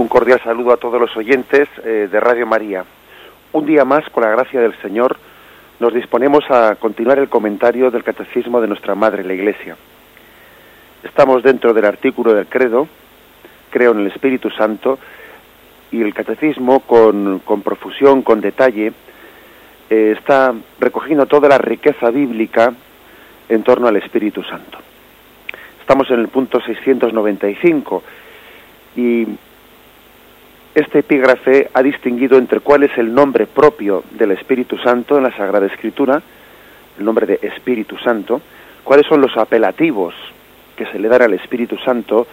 Un cordial saludo a todos los oyentes eh, de Radio María. Un día más, con la gracia del Señor, nos disponemos a continuar el comentario del Catecismo de nuestra Madre, la Iglesia. Estamos dentro del artículo del credo, creo en el Espíritu Santo, y el Catecismo, con, profusión, con detalle, eh, está recogiendo toda la riqueza bíblica en torno al Espíritu Santo. Estamos en el punto 695 y este epígrafe ha distinguido entre cuál es el nombre propio del Espíritu Santo en la Sagrada Escritura, el nombre de Espíritu Santo, cuáles son los apelativos que se le dan al Espíritu Santo,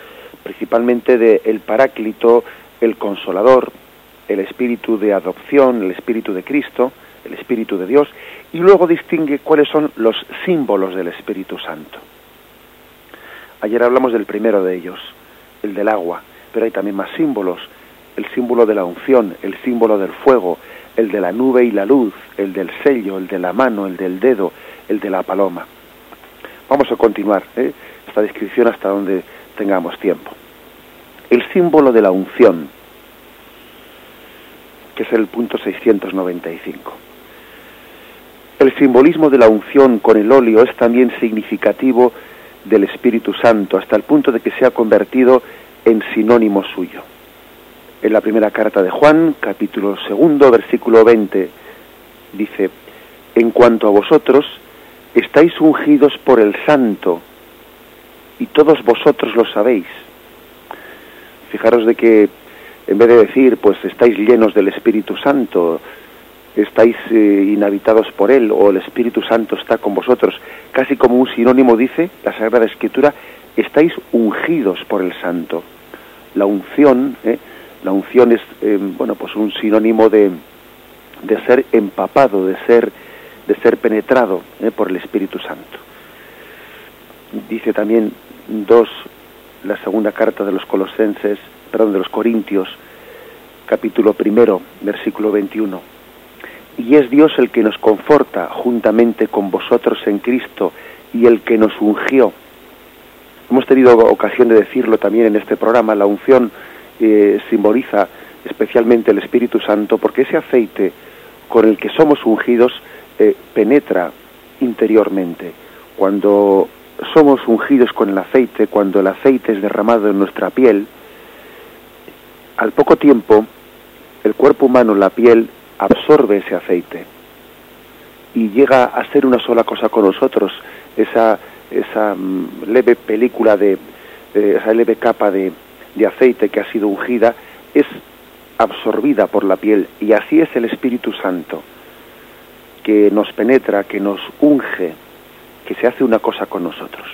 principalmente de el Paráclito, el Consolador, el Espíritu de adopción, el Espíritu de Cristo, el Espíritu de Dios, y luego distingue cuáles son los símbolos del Espíritu Santo. Ayer hablamos del primero de ellos, el del agua, pero hay también más símbolos, el símbolo de la unción, el símbolo del fuego, el de la nube y la luz, el del sello, el de la mano, el del dedo, el de la paloma. Vamos a continuar ¿eh? esta descripción hasta donde tengamos tiempo. El símbolo de la unción, que es el punto 695. El simbolismo de la unción con el óleo es también significativo del Espíritu Santo, hasta el punto de que se ha convertido en sinónimo suyo. En la primera carta de Juan, capítulo segundo, versículo 20, dice, en cuanto a vosotros, estáis ungidos por el Santo, y todos vosotros lo sabéis. Fijaros de que en vez de decir, pues estáis llenos del Espíritu Santo, estáis eh, inhabitados por Él o el Espíritu Santo está con vosotros, casi como un sinónimo dice la Sagrada Escritura, estáis ungidos por el Santo. La unción, ¿eh? La unción es, eh, bueno, pues un sinónimo de, de ser empapado, de ser, de ser penetrado por el Espíritu Santo. Dice también dos, la segunda carta de los Colosenses, perdón, de los Corintios, capítulo primero, versículo 21 y es Dios el que nos conforta juntamente con vosotros en Cristo y el que nos ungió. Hemos tenido ocasión de decirlo también en este programa, la unción eh, simboliza especialmente el Espíritu Santo porque ese aceite con el que somos ungidos eh, penetra interiormente. Cuando somos ungidos con el aceite, cuando el aceite es derramado en nuestra piel, al poco tiempo el cuerpo humano, la piel, absorbe ese aceite y llega a ser una sola cosa con nosotros, esa, esa mm, leve película de, esa leve capa de, de aceite que ha sido ungida, es absorbida por la piel y así es el Espíritu Santo que nos penetra, que nos unge, que se hace una cosa con nosotros.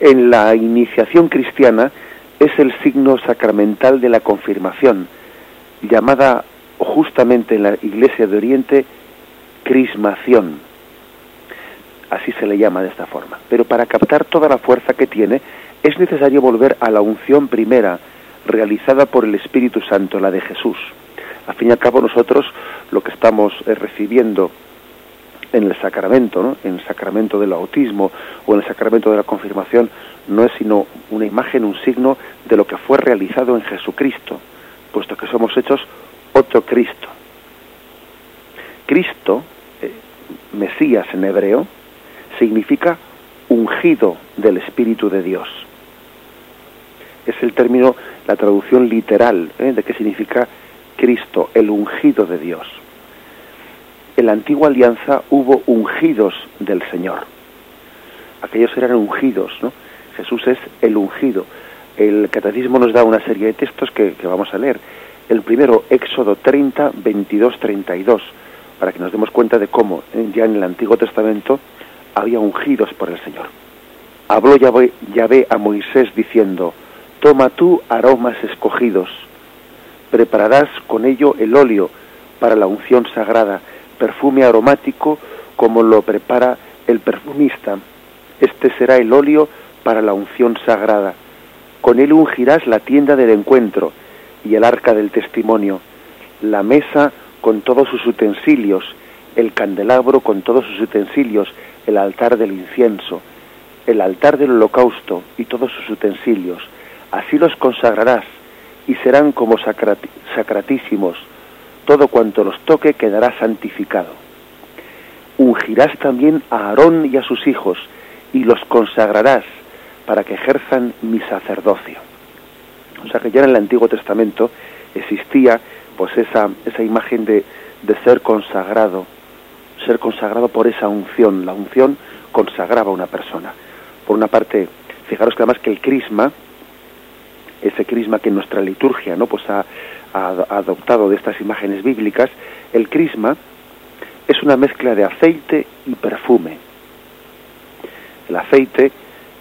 En la iniciación cristiana es el signo sacramental de la confirmación, llamada justamente en la Iglesia de Oriente, crismación. Así se le llama de esta forma. Pero para captar toda la fuerza que tiene, es necesario volver a la unción primera, realizada por el Espíritu Santo, la de Jesús. Al fin y al cabo nosotros lo que estamos eh, recibiendo en el sacramento, en el sacramento del bautismo o en el sacramento de la confirmación, no es sino una imagen, un signo de lo que fue realizado en Jesucristo, puesto que somos hechos otro Cristo. Cristo, eh, Mesías en hebreo, significa ungido del Espíritu de Dios. Es el término, la traducción literal ¿eh? de qué significa Cristo, el ungido de Dios. En la antigua alianza hubo ungidos del Señor. Aquellos eran ungidos, ¿no? Jesús es el ungido. El catecismo nos da una serie de textos que vamos a leer el primero, Éxodo 30, 22, 32, para que nos demos cuenta de cómo eh, ya en el Antiguo Testamento había ungidos por el Señor. Habló Yahvé, Yahvé a Moisés diciendo, Toma tú aromas escogidos, prepararás con ello el óleo para la unción sagrada, perfume aromático como lo prepara el perfumista. Este será el óleo para la unción sagrada. Con él ungirás la tienda del encuentro y el arca del testimonio, la mesa con todos sus utensilios, el candelabro con todos sus utensilios, el altar del incienso, el altar del holocausto y todos sus utensilios. Así los consagrarás y serán como sacratísimos. Todo cuanto los toque quedará santificado. Ungirás también a Aarón y a sus hijos y los consagrarás para que ejerzan mi sacerdocio. O sea que ya en el Antiguo Testamento existía pues esa, esa imagen de, de ser consagrado, ser consagrado por esa unción. La unción consagraba a una persona. Por una parte, fijaros que además que el crisma, ese crisma que nuestra liturgia no pues ha, adoptado de estas imágenes bíblicas, el crisma es una mezcla de aceite y perfume. El aceite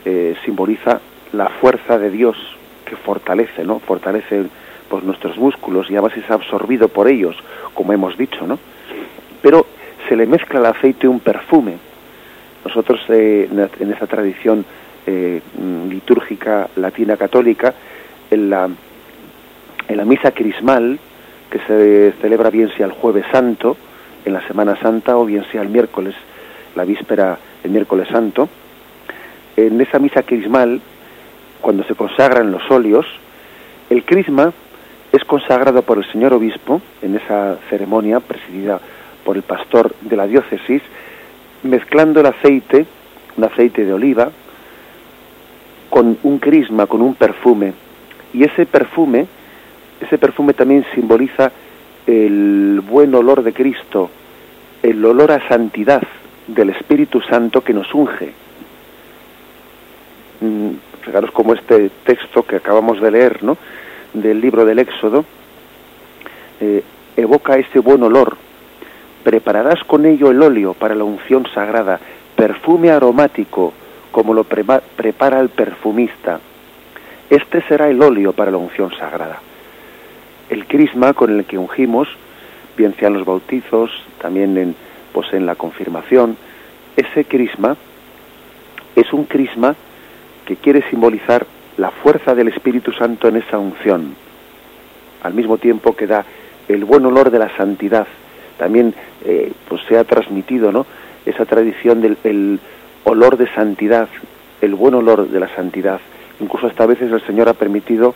eh, simboliza la fuerza de Dios que fortalece, ¿no? Fortalece pues, nuestros músculos y además es absorbido por ellos, como hemos dicho, ¿no? Pero se le mezcla al aceite un perfume. Nosotros eh, en esa tradición eh, litúrgica latina católica, en la, en la misa crismal, que se celebra bien sea el jueves santo, en la Semana Santa, o bien sea el miércoles, la víspera, el miércoles santo, en esa misa crismal, cuando se consagran los óleos, el crisma es consagrado por el señor obispo en esa ceremonia presidida por el pastor de la diócesis, mezclando el aceite, un aceite de oliva, con un crisma, con un perfume. Y ese perfume, ese perfume también simboliza el buen olor de Cristo, el olor a santidad del Espíritu Santo que nos unge. Mm, fijaros como este texto que acabamos de leer, ¿no? del libro del Éxodo, eh, evoca ese buen olor. Prepararás con ello el óleo para la unción sagrada, perfume aromático, como lo prepara el perfumista. Este será el óleo para la unción sagrada. El crisma con el que ungimos, bien sean los bautizos, también en, pues en la confirmación, ese crisma es un crisma que quiere simbolizar la fuerza del Espíritu Santo en esa unción, al mismo tiempo que da el buen olor de la santidad. También eh, pues se ha transmitido ¿no? esa tradición del olor de santidad, el buen olor de la santidad. Incluso hasta veces el Señor ha permitido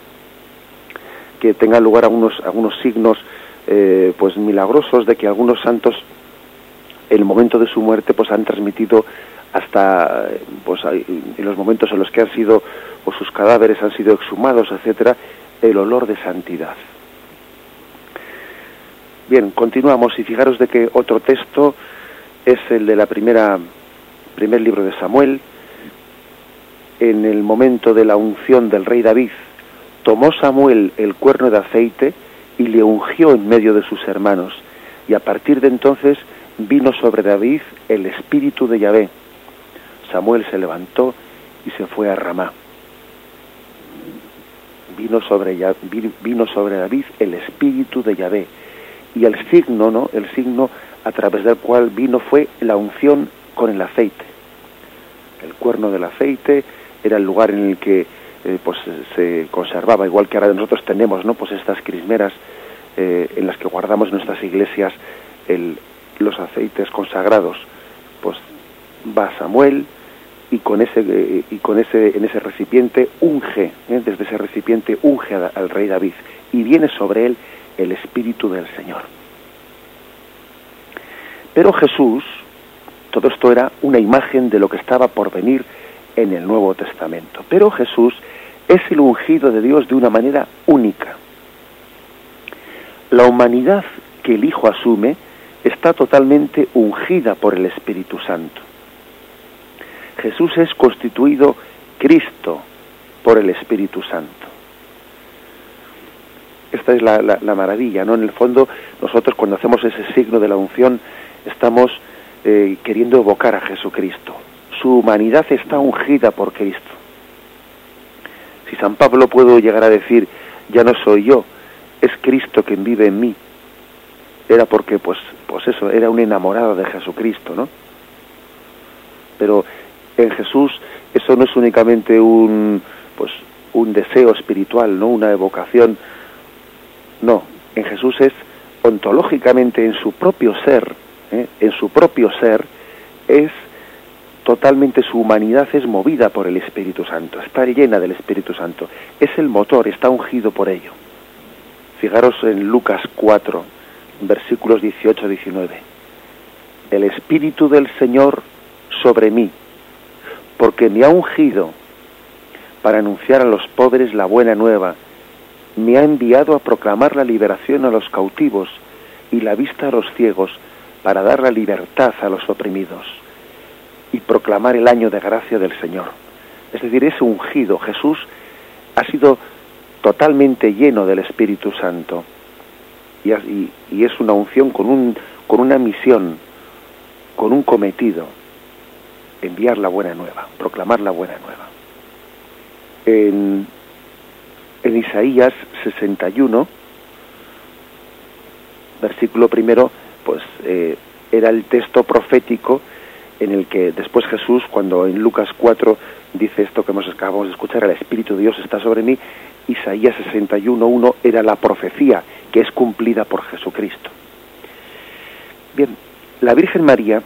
que tengan lugar algunos, algunos signos eh, pues milagrosos de que algunos santos en el momento de su muerte pues han transmitido hasta pues en los momentos en los que han sido o sus cadáveres han sido exhumados, etcétera, el olor de santidad. Bien, continuamos y fijaros de que otro texto es el de la primera primer libro de Samuel. En el momento de la unción del rey David, tomó Samuel el cuerno de aceite y le ungió en medio de sus hermanos. Y a partir de entonces vino sobre David el espíritu de Yahvé Samuel se levantó y se fue a Ramá. Vino sobre, David el espíritu de Yahvé. Y el signo, ¿no? El signo a través del cual vino fue la unción con el aceite. El cuerno del aceite era el lugar en el que eh, pues se conservaba, igual que ahora nosotros tenemos, ¿no? Pues estas crismeras eh, en las que guardamos en nuestras iglesias los aceites consagrados. Pues va Samuel, y con ese eh, y con ese en ese recipiente unge desde ese recipiente unge al rey David y viene sobre él el espíritu del Señor pero Jesús todo esto era una imagen de lo que estaba por venir en el Nuevo Testamento pero Jesús es el ungido de Dios de una manera única la humanidad que el Hijo asume está totalmente ungida por el Espíritu Santo Jesús es constituido Cristo por el Espíritu Santo. Esta es la, maravilla, ¿no? En el fondo, nosotros cuando hacemos ese signo de la unción, estamos eh, queriendo evocar a Jesucristo. Su humanidad está ungida por Cristo. Si San Pablo puedo llegar a decir, ya no soy yo, es Cristo quien vive en mí, era porque, pues, pues eso, era un enamorado de Jesucristo, ¿no? Pero en Jesús eso no es únicamente un pues un deseo espiritual, no una evocación. No, en Jesús es ontológicamente en su propio ser, ¿eh? en su propio ser es totalmente su humanidad es movida por el Espíritu Santo, está llena del Espíritu Santo, es el motor, está ungido por ello. Fijaros en Lucas 4, versículos 18-19. El Espíritu del Señor sobre mí, porque me ha ungido para anunciar a los pobres la buena nueva, me ha enviado a proclamar la liberación a los cautivos y la vista a los ciegos, para dar la libertad a los oprimidos y proclamar el año de gracia del Señor. Es decir, ese ungido Jesús ha sido totalmente lleno del Espíritu Santo y, es una unción con, un, con una misión, con un cometido, enviar la buena nueva, proclamar la buena nueva. En, en Isaías 61, versículo primero, pues eh, era el texto profético en el que después Jesús, cuando en Lucas 4 dice esto que hemos acabamos de escuchar, el Espíritu de Dios está sobre mí, Isaías 61.1 era la profecía que es cumplida por Jesucristo. Bien, la Virgen María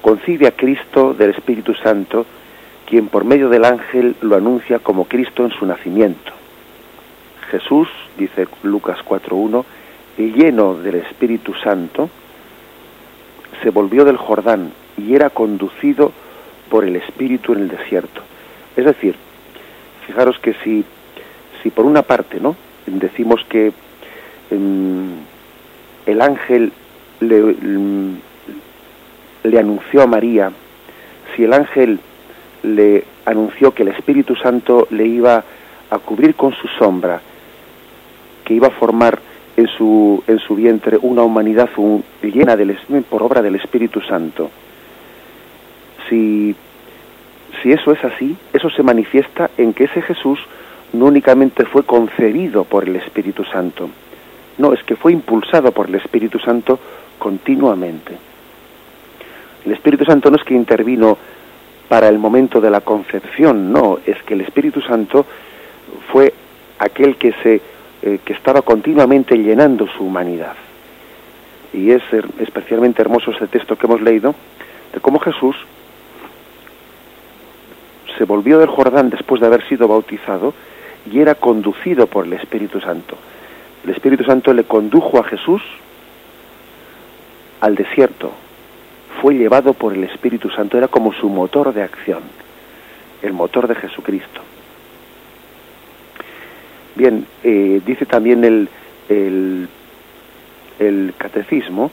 concibe a Cristo del Espíritu Santo, quien por medio del ángel lo anuncia como Cristo en su nacimiento. Jesús, dice Lucas 4.1, lleno del Espíritu Santo, se volvió del Jordán y era conducido por el Espíritu en el desierto. Es decir, fijaros que si, si por una parte, ¿no? Decimos que em, el ángel le, em, le anunció a María, si el ángel le anunció que el Espíritu Santo le iba a cubrir con su sombra, que iba a formar en su, en su vientre una humanidad llena del, por obra del Espíritu Santo. Si, si eso es así, eso se manifiesta en que ese Jesús no únicamente fue concebido por el Espíritu Santo, no, es que fue impulsado por el Espíritu Santo continuamente. El Espíritu Santo no es que intervino para el momento de la concepción, no, es que el Espíritu Santo fue aquel que se eh, que estaba continuamente llenando su humanidad. Y es especialmente hermoso ese texto que hemos leído de cómo Jesús se volvió del Jordán después de haber sido bautizado y era conducido por el Espíritu Santo. El Espíritu Santo le condujo a Jesús al desierto. Fue llevado por el Espíritu Santo, era como su motor de acción, el motor de Jesucristo. Bien, eh, dice también el, el, catecismo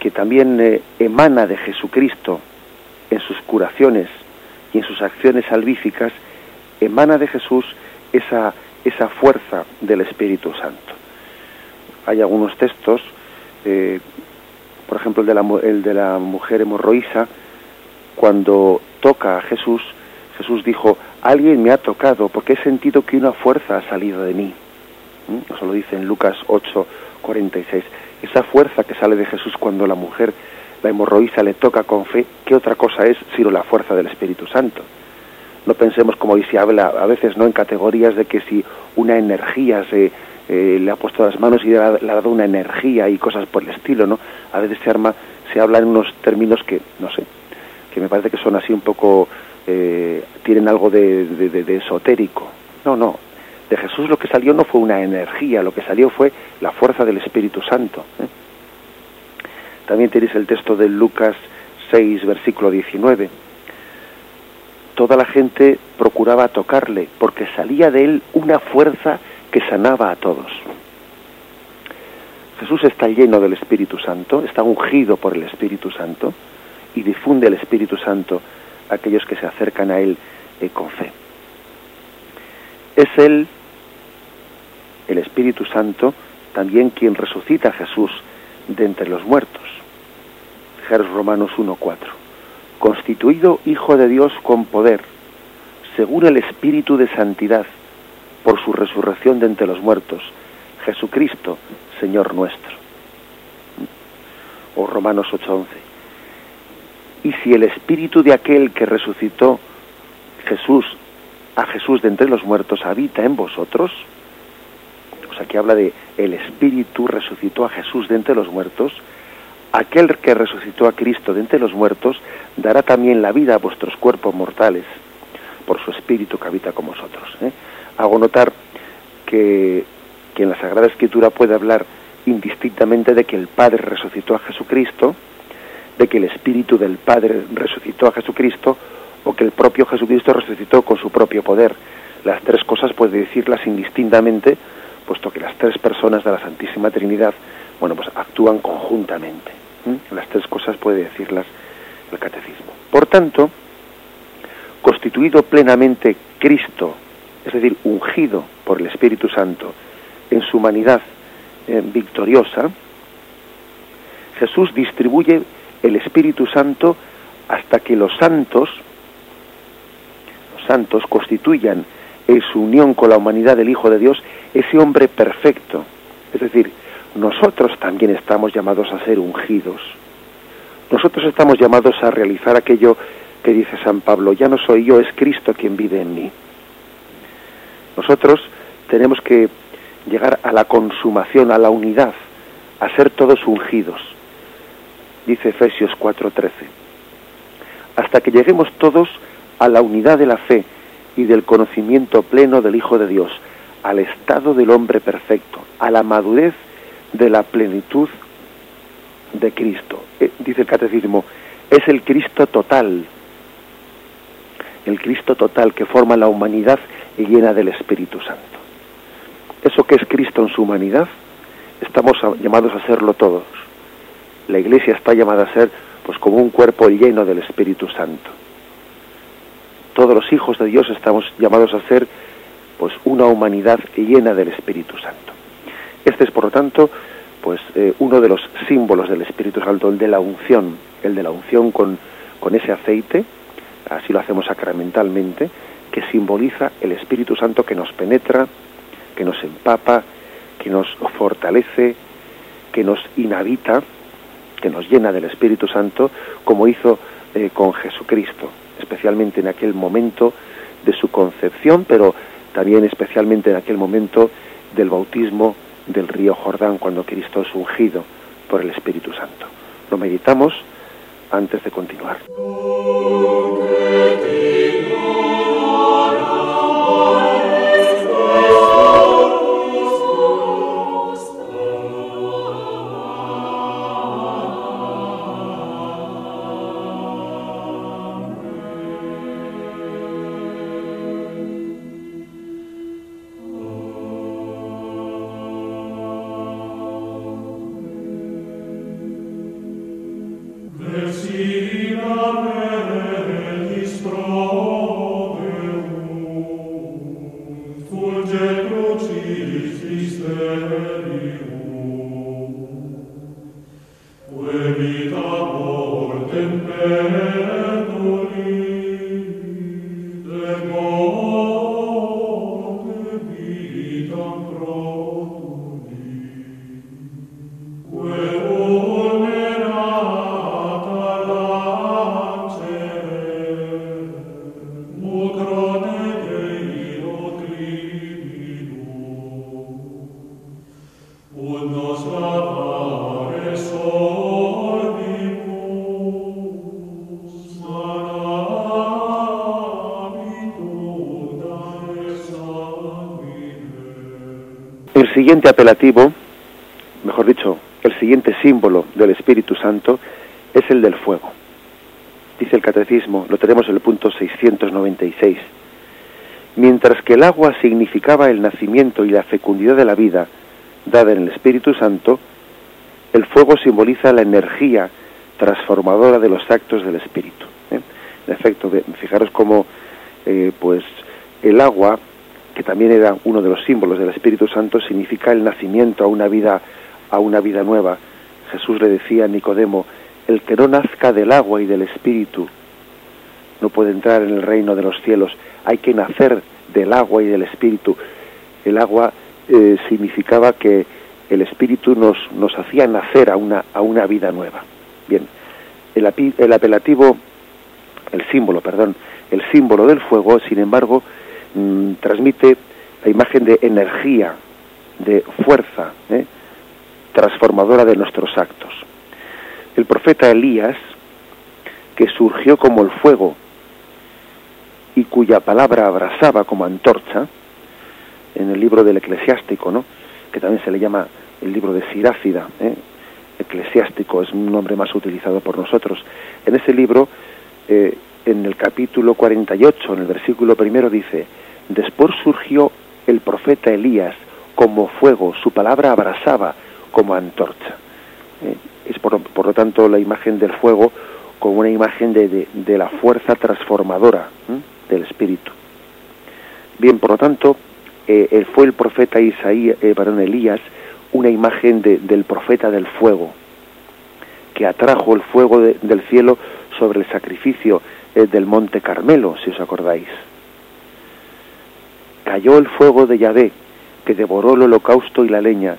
que también eh, emana de Jesucristo en sus curaciones y en sus acciones salvíficas, emana de Jesús esa, esa fuerza del Espíritu Santo. Hay algunos textos, eh, por ejemplo el de, la, el de la mujer hemorroísa, cuando toca a Jesús, Jesús dijo, alguien me ha tocado porque he sentido que una fuerza ha salido de mí. ¿Mm? Eso lo dice en Lucas 8, 46. Esa fuerza que sale de Jesús cuando la mujer, la hemorroísa, le toca con fe, ¿qué otra cosa es sino la fuerza del Espíritu Santo? No pensemos, como dice habla a veces, no en categorías de que si una energía se eh, le ha puesto las manos y le ha, le dado una energía y cosas por el estilo, ¿no? A veces se arma, se habla en unos términos que, no sé, que me parece que son así un poco eh, tienen algo de, esotérico. No, no. De Jesús lo que salió no fue una energía, lo que salió fue la fuerza del Espíritu Santo. ¿eh? También tenéis el texto de Lucas 6, versículo 19. Toda la gente procuraba tocarle porque salía de él una fuerza que sanaba a todos. Jesús está lleno del Espíritu Santo, está ungido por el Espíritu Santo y difunde el Espíritu Santo aquellos que se acercan a Él eh, con fe. Es Él, el Espíritu Santo, también quien resucita a Jesús de entre los muertos. Romanos 1.4. Constituido Hijo de Dios con poder, según el Espíritu de Santidad, por su resurrección de entre los muertos, Jesucristo, Señor nuestro. O Romanos 8.11 y si el espíritu de aquel que resucitó Jesús a Jesús de entre los muertos habita en vosotros, o sea que habla de el espíritu resucitó a Jesús de entre los muertos, aquel que resucitó a Cristo de entre los muertos dará también la vida a vuestros cuerpos mortales por su espíritu que habita con vosotros. ¿eh? Hago notar que que en la Sagrada Escritura puede hablar indistintamente de que el Padre resucitó a Jesucristo, de que el Espíritu del Padre resucitó a Jesucristo, o que el propio Jesucristo resucitó con su propio poder. Las tres cosas puede decirlas indistintamente, puesto que las tres personas de la Santísima Trinidad, bueno, pues actúan conjuntamente. Las tres cosas puede decirlas el catecismo. Por tanto, constituido plenamente Cristo, es decir, ungido por el Espíritu Santo en su humanidad eh, victoriosa, Jesús distribuye el Espíritu Santo hasta que los santos, los santos constituyan en su unión con la humanidad del Hijo de Dios ese hombre perfecto. Es decir, nosotros también estamos llamados a ser ungidos. Nosotros estamos llamados a realizar aquello que dice San Pablo, ya no soy yo, es Cristo quien vive en mí. Nosotros tenemos que llegar a la consumación, a la unidad, a ser todos ungidos. Dice Efesios 4:13. Hasta que lleguemos todos a la unidad de la fe y del conocimiento pleno del Hijo de Dios, al estado del hombre perfecto, a la madurez de la plenitud de Cristo. Eh, dice el catecismo, es el Cristo total, el Cristo total que forma la humanidad y llena del Espíritu Santo. Eso que es Cristo en su humanidad, estamos llamados a serlo todos. La Iglesia está llamada a ser pues como un cuerpo lleno del Espíritu Santo. Todos los hijos de Dios estamos llamados a ser pues una humanidad llena del Espíritu Santo. Este es por lo tanto pues eh, uno de los símbolos del Espíritu Santo, el de la unción, el de la unción con, con ese aceite, así lo hacemos sacramentalmente, que simboliza el Espíritu Santo que nos penetra, que nos empapa, que nos fortalece, que nos inhabita, que nos llena del Espíritu Santo, como hizo eh, con Jesucristo, especialmente en aquel momento de su concepción, pero también especialmente en aquel momento del bautismo del río Jordán, cuando Cristo es ungido por el Espíritu Santo. Lo meditamos antes de continuar. Siguiente apelativo, mejor dicho, el siguiente símbolo del Espíritu Santo es el del fuego. Dice el Catecismo, lo tenemos en el punto 696. Mientras que el agua significaba el nacimiento y la fecundidad de la vida dada en el Espíritu Santo, el fuego simboliza la energía transformadora de los actos del Espíritu. ¿eh? En efecto, fijaros cómo eh, pues el agua que también era uno de los símbolos del Espíritu Santo, significa el nacimiento a una vida, a una vida nueva. Jesús le decía a Nicodemo, el que no nazca del agua y del Espíritu no puede entrar en el reino de los cielos. Hay que nacer del agua y del Espíritu. El agua eh, significaba que el Espíritu nos, nos hacía nacer a una, a una vida nueva. Bien, el, el apelativo, el símbolo, perdón, el símbolo del fuego, sin embargo, Mm, transmite la imagen de energía, de fuerza ¿eh? transformadora de nuestros actos. El profeta Elías, que surgió como el fuego y cuya palabra abrasaba como antorcha, en el libro del eclesiástico, ¿no? que también se le llama el libro de Sirácida, ¿eh? eclesiástico, es un nombre más utilizado por nosotros. En ese libro, eh, en el capítulo 48, en el versículo primero, dice, después surgió el profeta Elías como fuego, su palabra abrasaba como antorcha. Eh, es por, lo tanto la imagen del fuego como una imagen de, de, la fuerza transformadora del espíritu. Bien, por lo tanto, eh, fue el profeta Isaías, eh, Elías, una imagen del profeta del fuego, que atrajo el fuego del cielo sobre el sacrificio eh, del monte Carmelo, si os acordáis. Cayó el fuego de Yahvé, que devoró el holocausto y la leña,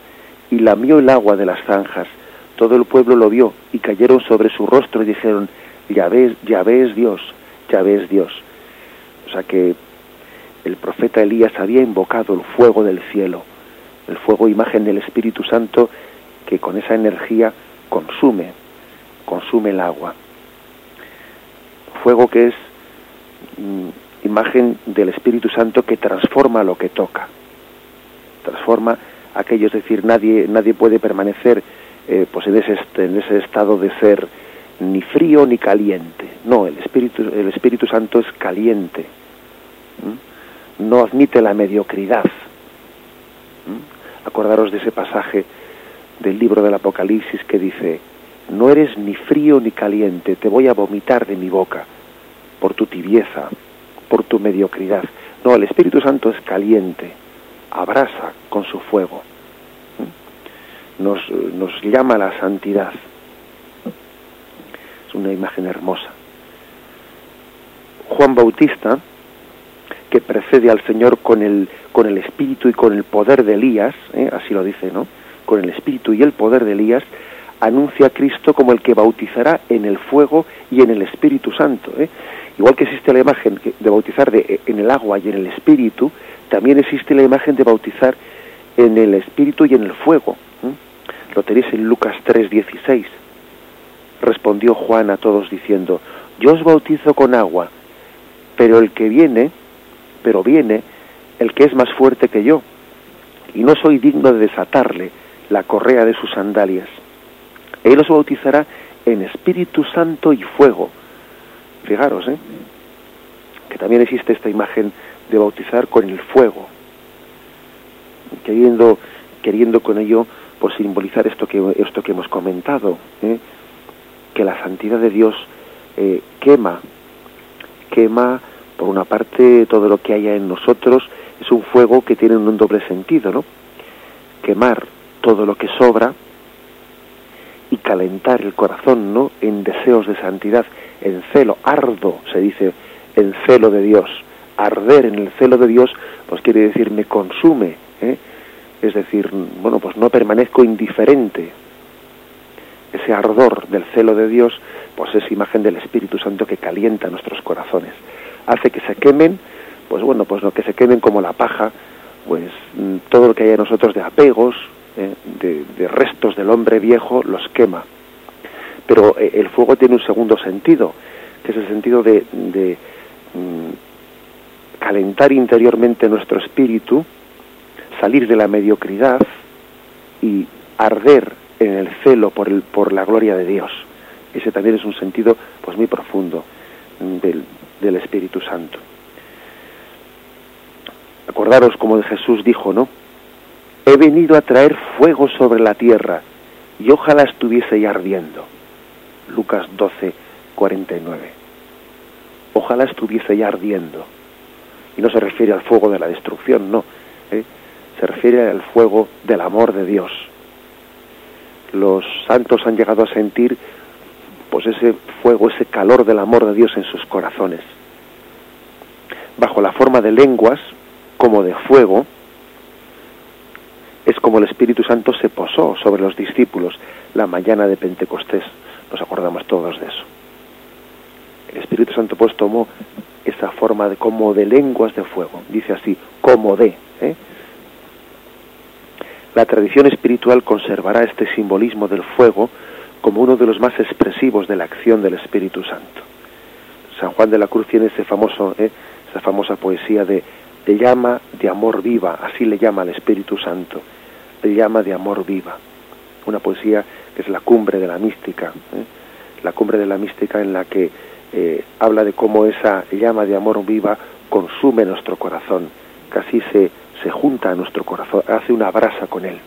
y lamió el agua de las zanjas. Todo el pueblo lo vio, y cayeron sobre su rostro y dijeron, Yahvé, Yahvé es Dios, Yahvé es Dios. O sea que el profeta Elías había invocado el fuego del cielo, el fuego imagen del Espíritu Santo que con esa energía consume, consume el agua. Fuego que es mm, imagen del Espíritu Santo que transforma lo que toca, transforma aquello, es decir, nadie, nadie puede permanecer eh, pues en ese, en ese estado de ser ni frío ni caliente. No, el Espíritu, el Espíritu Santo es caliente no admite la mediocridad. Acordaros de ese pasaje del libro del Apocalipsis que dice, no eres ni frío ni caliente, te voy a vomitar de mi boca por tu tibieza, por tu mediocridad. No, el Espíritu Santo es caliente, abrasa con su fuego. ¿Mm? Nos, nos llama a la santidad. Es una imagen hermosa. Juan Bautista, que precede al Señor con el, con el espíritu y con el poder de Elías, ¿eh? así lo dice, ¿no? Con el espíritu y el poder de Elías, anuncia a Cristo como el que bautizará en el fuego y en el Espíritu Santo. ¿eh? Igual que existe la imagen de bautizar de, en el agua y en el Espíritu, también existe la imagen de bautizar en el Espíritu y en el fuego. ¿eh? Lo tenéis en Lucas 3:16. Respondió Juan a todos diciendo, yo os bautizo con agua, pero el que viene pero viene el que es más fuerte que yo, y no soy digno de desatarle la correa de sus sandalias. Él os bautizará en Espíritu Santo y fuego. Fijaros, ¿eh? que también existe esta imagen de bautizar con el fuego, queriendo, queriendo con ello pues simbolizar esto que, esto que hemos comentado, ¿eh? que la santidad de Dios eh, quema, quema por una parte, todo lo que haya en nosotros es un fuego que tiene un doble sentido, ¿no? Quemar todo lo que sobra y calentar el corazón, ¿no? En deseos de santidad, en celo, ardo, se dice, en celo de Dios. Arder en el celo de Dios, pues quiere decir me consume, ¿eh? es decir, bueno, pues no permanezco indiferente. Ese ardor del celo de Dios, pues es imagen del Espíritu Santo que calienta nuestros corazones hace que se quemen, pues bueno, pues lo que se quemen como la paja, pues mm, todo lo que hay en nosotros de apegos, eh, de, restos del hombre viejo, los quema. Pero eh, el fuego tiene un segundo sentido, que es el sentido de, mm, calentar interiormente nuestro espíritu, salir de la mediocridad y arder en el celo por, el, por la gloria de Dios. Ese también es un sentido pues muy profundo del, del Espíritu Santo. Acordaros como Jesús dijo, ¿no? He venido a traer fuego sobre la tierra y ojalá estuviese ya ardiendo. Lucas 12, 49. Ojalá estuviese ya ardiendo. Y no se refiere al fuego de la destrucción, no. ¿eh? Se refiere al fuego del amor de Dios. Los santos han llegado a sentir pues ese fuego, ese calor del amor de Dios en sus corazones. Bajo la forma de lenguas, como de fuego, como el Espíritu Santo se posó sobre los discípulos la mañana de Pentecostés. Nos acordamos todos de eso. El Espíritu Santo pues tomó esa forma de como de lenguas de fuego. Dice así, como de. ¿eh? La tradición espiritual conservará este simbolismo del fuego como uno de los más expresivos de la acción del Espíritu Santo. San Juan de la Cruz tiene ese famoso, eh, esa famosa poesía de, de llama de amor viva, así le llama al Espíritu Santo, llama de amor viva. Una poesía que es la cumbre de la mística, ¿eh? la cumbre de la mística en la que eh, habla de cómo esa llama de amor viva consume nuestro corazón, casi se, se junta a nuestro corazón, hace una brasa con él.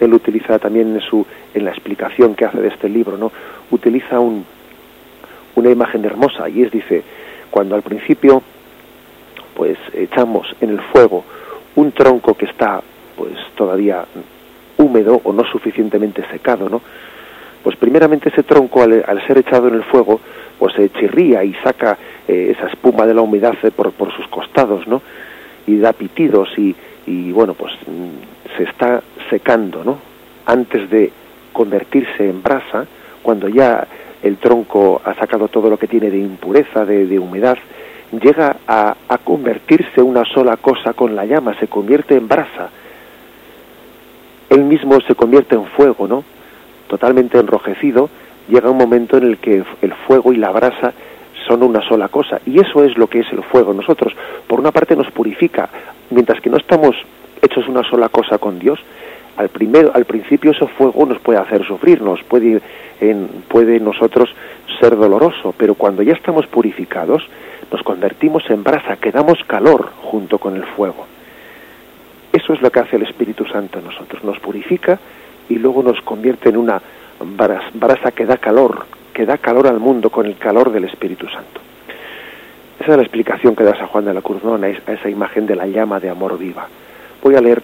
Él utiliza también en, su, en la explicación que hace de este libro, ¿no? utiliza un, una imagen hermosa y es, dice, cuando al principio pues echamos en el fuego un tronco que está pues todavía húmedo o no suficientemente secado, ¿no? Pues primeramente ese tronco al, ser echado en el fuego pues se chirría y saca eh, esa espuma de la humedad eh, por, por, sus costados, ¿no? Y da pitidos y, y bueno, pues mm, se está secando, ¿no? Antes de convertirse en brasa, cuando ya el tronco ha sacado todo lo que tiene de impureza, de, de humedad, llega a, a, convertirse una sola cosa con la llama, se convierte en brasa. Él mismo se convierte en fuego, ¿no? Totalmente enrojecido, llega un momento en el que el fuego y la brasa son una sola cosa. Y eso es lo que es el fuego. Nosotros, por una parte, nos purifica, mientras que no estamos hechos una sola cosa con Dios, al, primero, al principio ese fuego nos puede hacer sufrir, nos puede, en, puede nosotros ser doloroso, pero cuando ya estamos purificados, nos convertimos en brasa, que damos calor junto con el fuego. Eso es lo que hace el Espíritu Santo en nosotros, nos purifica y luego nos convierte en una brasa que da calor, que da calor al mundo con el calor del Espíritu Santo. Esa es la explicación que da San Juan de la Cruz, ¿no? a esa imagen de la llama de amor viva. Voy a leer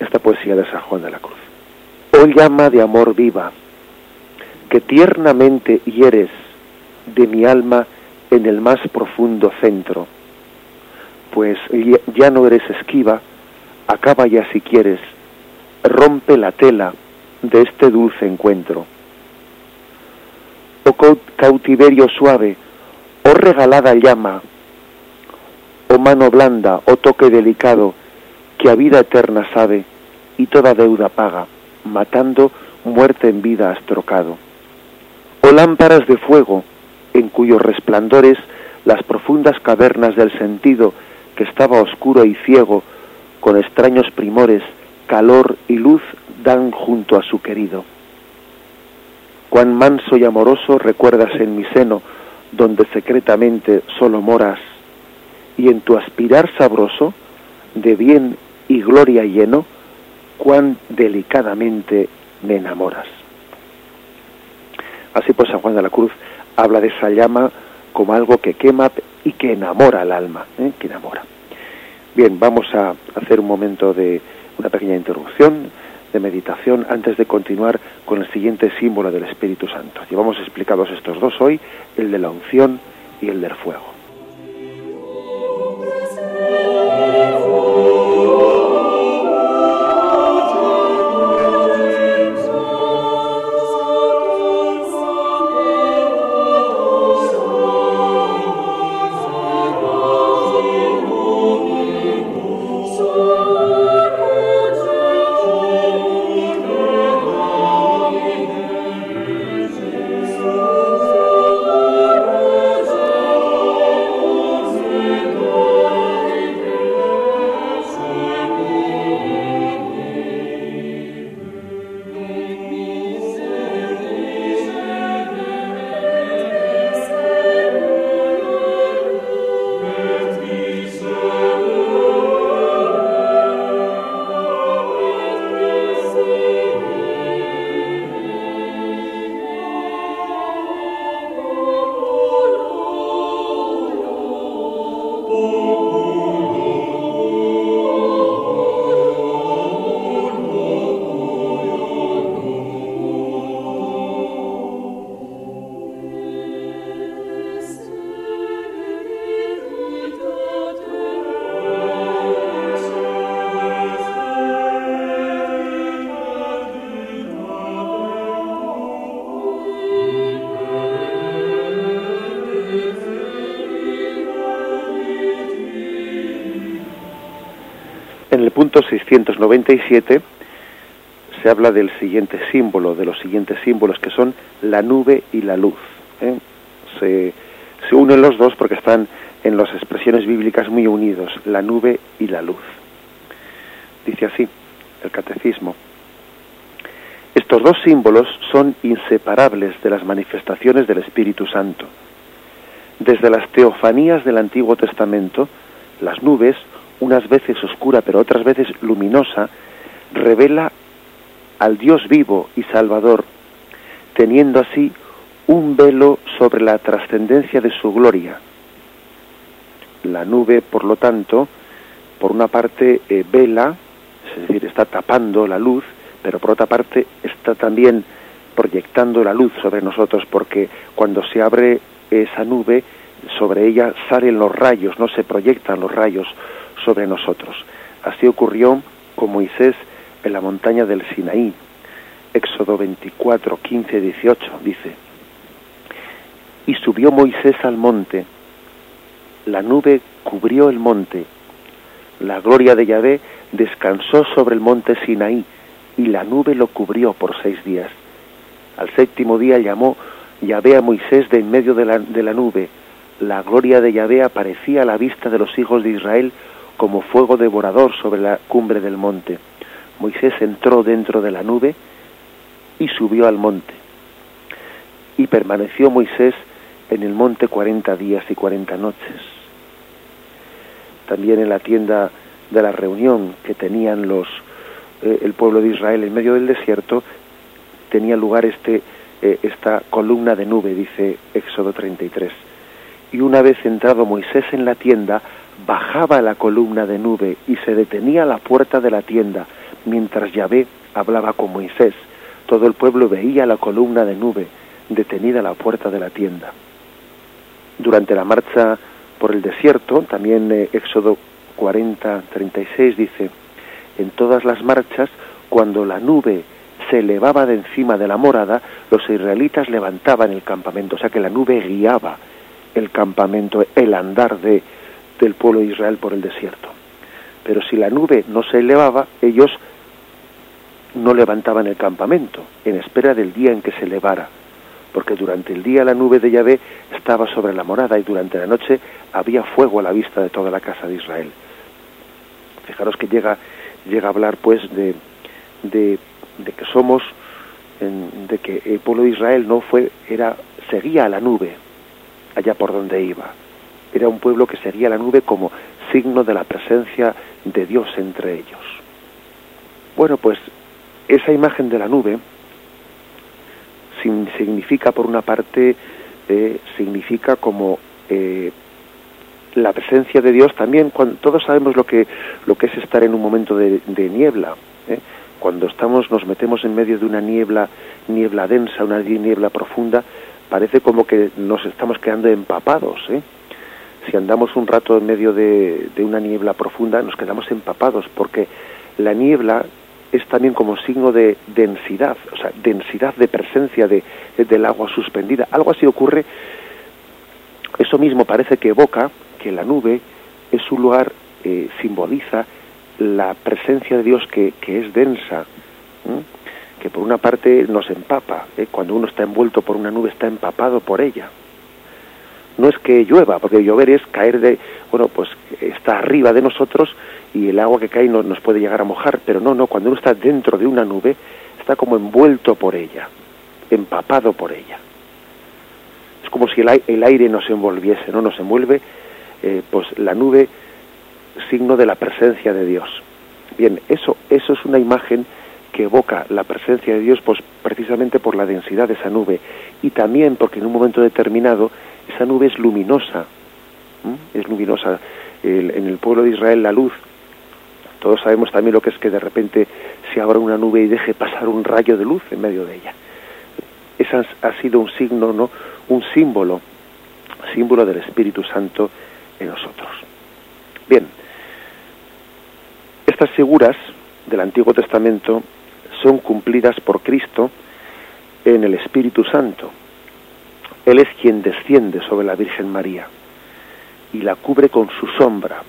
esta poesía de San Juan de la Cruz. Oh llama de amor viva, que tiernamente hieres de mi alma en el más profundo centro, pues ya no eres esquiva, acaba ya si quieres, rompe la tela de este dulce encuentro. Oh cautiverio suave, oh regalada llama, oh mano blanda, oh toque delicado, que a vida eterna sabe y toda deuda paga, matando muerte en vida has trocado. O lámparas de fuego, en cuyos resplandores las profundas cavernas del sentido, que estaba oscuro y ciego, con extraños primores, calor y luz dan junto a su querido. Cuán manso y amoroso recuerdas en mi seno, donde secretamente solo moras, y en tu aspirar sabroso, de bien y gloria lleno, cuán delicadamente me enamoras. Así pues San Juan de la Cruz habla de esa llama como algo que quema y que enamora al alma, ¿eh? que enamora. Bien, vamos a hacer un momento de una pequeña interrupción de meditación antes de continuar con el siguiente símbolo del Espíritu Santo. Llevamos explicados estos dos hoy, el de la unción y el del fuego. Punto 697 se habla del siguiente símbolo, de los siguientes símbolos que son la nube y la luz. ¿eh? Se unen los dos porque están en las expresiones bíblicas muy unidos, la nube y la luz. Dice así el catecismo. Estos dos símbolos son inseparables de las manifestaciones del Espíritu Santo. Desde las teofanías del Antiguo Testamento, las nubes, unas veces oscura pero otras veces luminosa, revela al Dios vivo y Salvador, teniendo así un velo sobre la trascendencia de su gloria. La nube, por lo tanto, por una parte eh, vela, es decir, está tapando la luz, pero por otra parte está también proyectando la luz sobre nosotros, porque cuando se abre esa nube, sobre ella salen los rayos, no se proyectan los rayos sobre nosotros. Así ocurrió con Moisés en la montaña del Sinaí. Éxodo 24, 15, 18 dice, y subió Moisés al monte, la nube cubrió el monte, la gloria de Yahvé descansó sobre el monte Sinaí, y la nube lo cubrió por seis días. Al séptimo día llamó Yahvé a Moisés de en medio de la, de la nube. La gloria de Yahvé aparecía a la vista de los hijos de Israel como fuego devorador sobre la cumbre del monte. Moisés entró dentro de la nube y subió al monte. Y permaneció Moisés en el monte cuarenta días y cuarenta noches. También en la tienda de la reunión que tenían los eh, el pueblo de Israel en medio del desierto tenía lugar este eh, esta columna de nube, dice Éxodo 33. Y una vez entrado Moisés en la tienda, bajaba la columna de nube y se detenía a la puerta de la tienda mientras Yahvé hablaba con Moisés. Todo el pueblo veía la columna de nube detenida a la puerta de la tienda. Durante la marcha por el desierto, también eh, Éxodo 40, 36 dice, en todas las marchas, cuando la nube se elevaba de encima de la morada, los israelitas levantaban el campamento, o sea que la nube guiaba el campamento, el andar de, del pueblo de Israel por el desierto. Pero si la nube no se elevaba, ellos no levantaban el campamento, en espera del día en que se elevara, porque durante el día la nube de Yahvé estaba sobre la morada y durante la noche había fuego a la vista de toda la casa de Israel. Fijaros que llega, llega a hablar pues de, de, que somos, de que el pueblo de Israel no fue, era, seguía a la nube allá por donde iba. Era un pueblo que seguía la nube como signo de la presencia de Dios entre ellos. Bueno, pues esa imagen de la nube significa, por una parte, eh, significa como eh, la presencia de Dios también, todos sabemos lo que, es estar en un momento de, niebla. ¿eh? Cuando estamos, nos metemos en medio de una niebla, niebla densa, una niebla profunda, parece como que nos estamos quedando empapados. Si andamos un rato en medio de, una niebla profunda, nos quedamos empapados, porque la niebla es también como signo de densidad, o sea, densidad de presencia de, del agua suspendida. Algo así ocurre, eso mismo parece que evoca que la nube es un lugar, eh, simboliza la presencia de Dios que, que es densa, que por una parte nos empapa, ¿eh? cuando uno está envuelto por una nube está empapado por ella. No es que llueva, porque llover es caer de, bueno, pues está arriba de nosotros y el agua que cae no, nos puede llegar a mojar, pero no, no, cuando uno está dentro de una nube, está como envuelto por ella, empapado por ella. Es como si el, aire nos envolviese, ¿no? Nos envuelve, eh, pues la nube, signo de la presencia de Dios. Bien, eso, eso es una imagen que evoca la presencia de Dios, pues precisamente por la densidad de esa nube y también porque en un momento determinado esa nube es luminosa, es luminosa. en el pueblo de Israel la luz todos sabemos también lo que es que de repente se abra una nube y deje pasar un rayo de luz en medio de ella. Ese ha sido un signo, ¿no? Un símbolo, símbolo del Espíritu Santo en nosotros. Bien, estas figuras del Antiguo Testamento son cumplidas por Cristo en el Espíritu Santo. Él es quien desciende sobre la Virgen María y la cubre con su sombra,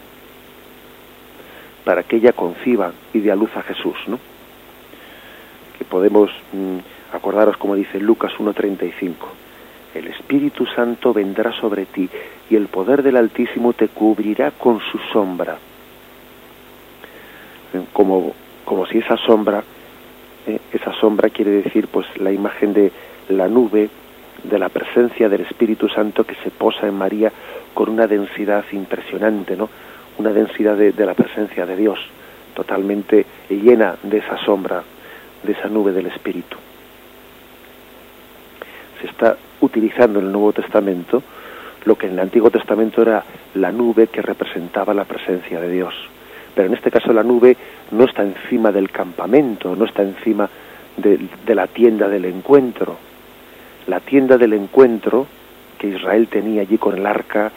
para que ella conciba y dé a luz a Jesús, ¿no? Que podemos mm, acordaros como dice Lucas 1.35, el Espíritu Santo vendrá sobre ti y el poder del Altísimo te cubrirá con su sombra. Como como si esa sombra, eh, esa sombra quiere decir pues la imagen de la nube, de la presencia del Espíritu Santo que se posa en María con una densidad impresionante, ¿no? Una densidad de, la presencia de Dios, totalmente llena de esa sombra, de esa nube del Espíritu. Se está utilizando en el Nuevo Testamento lo que en el Antiguo Testamento era la nube que representaba la presencia de Dios. Pero en este caso la nube no está encima del campamento, no está encima de la tienda del encuentro. La tienda del encuentro que Israel tenía allí con el arca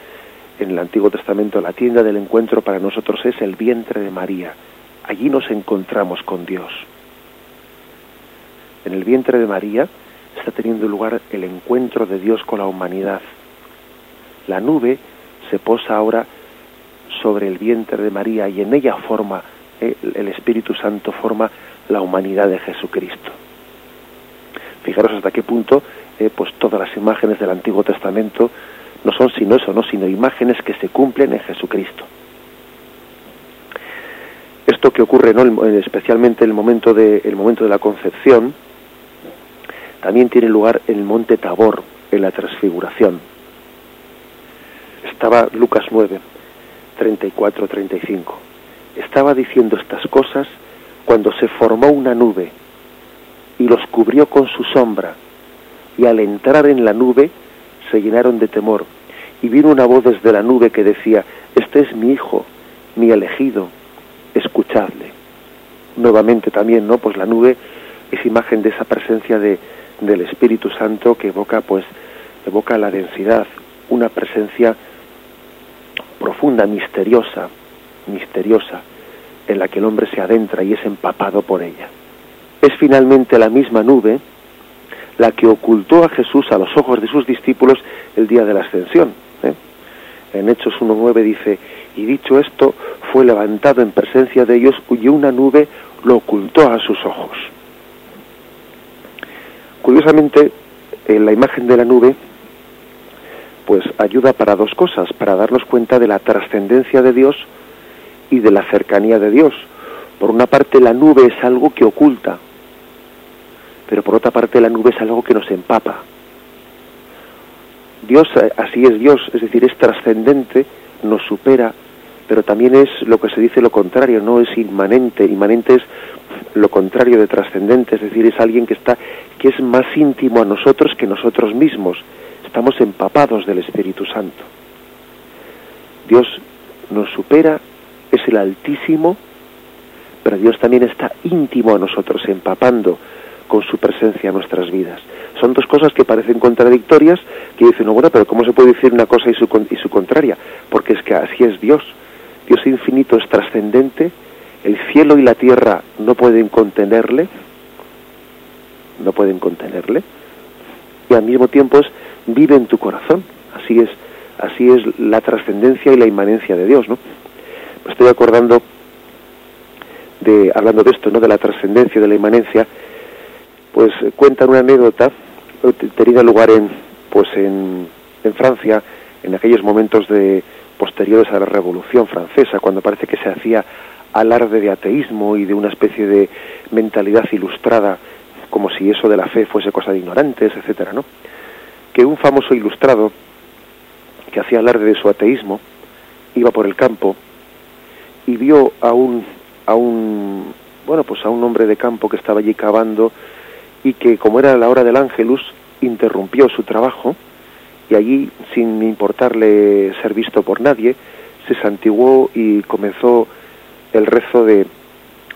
en el Antiguo Testamento, la tienda del encuentro para nosotros es el vientre de María. Allí nos encontramos con Dios. En el vientre de María está teniendo lugar el encuentro de Dios con la humanidad. La nube se posa ahora sobre el vientre de María y en ella forma, eh, el Espíritu Santo forma la humanidad de Jesucristo. Fijaros hasta qué punto, eh, pues todas las imágenes del Antiguo Testamento no son sino eso, no, sino imágenes que se cumplen en Jesucristo. Esto que ocurre, ¿no? especialmente en el momento de, el momento de la concepción, también tiene lugar en el monte Tabor, en la transfiguración. Estaba Lucas 9, 34, 35. Estaba diciendo estas cosas cuando se formó una nube y los cubrió con su sombra, y al entrar en la nube se llenaron de temor. Y vino una voz desde la nube que decía, este es mi hijo, mi elegido, escuchadle. Nuevamente también, ¿no? Pues la nube es imagen de esa presencia de, del Espíritu Santo que evoca pues evoca la densidad, una presencia profunda, misteriosa, misteriosa, en la que el hombre se adentra y es empapado por ella. Es finalmente la misma nube la que ocultó a Jesús a los ojos de sus discípulos el día de la ascensión. ¿eh? En Hechos 1.9 dice, y dicho esto, fue levantado en presencia de ellos y una nube lo ocultó a sus ojos. Curiosamente, en la imagen de la nube, pues ayuda para dos cosas, para darnos cuenta de la trascendencia de Dios y de la cercanía de Dios. Por una parte, la nube es algo que oculta, pero por otra parte, la nube es algo que nos empapa. Dios, eh, así es Dios, es decir, es trascendente, nos supera, pero también es lo que se dice lo contrario, no es inmanente. Inmanente es lo contrario de trascendente, es decir, es alguien que está que es más íntimo a nosotros que nosotros mismos. Estamos empapados del Espíritu Santo. Dios nos supera, es el Altísimo, pero Dios también está íntimo a nosotros, empapando con su presencia en nuestras vidas. Son dos cosas que parecen contradictorias, que dicen, no, bueno, pero ¿cómo se puede decir una cosa y su, y su contraria? Porque es que así es Dios. Dios infinito es trascendente, el cielo y la tierra no pueden contenerle, no pueden contenerle, y al mismo tiempo es, vive en tu corazón. Así es, así es la trascendencia y la inmanencia de Dios, ¿no? Me estoy acordando de, hablando de esto, ¿no? De la trascendencia, de la inmanencia, pues cuentan una anécdota tenida lugar en, pues en, en Francia, en aquellos momentos de posteriores a la Revolución Francesa, cuando parece que se hacía alarde de ateísmo y de una especie de mentalidad ilustrada, como si eso de la fe fuese cosa de ignorantes, etcétera, ¿no? Que un famoso ilustrado que hacía alarde de su ateísmo iba por el campo y vio a un a un bueno, pues a un hombre de campo que estaba allí cavando y que como era la hora del ángelus interrumpió su trabajo y allí sin importarle ser visto por nadie se santiguó y comenzó el rezo de,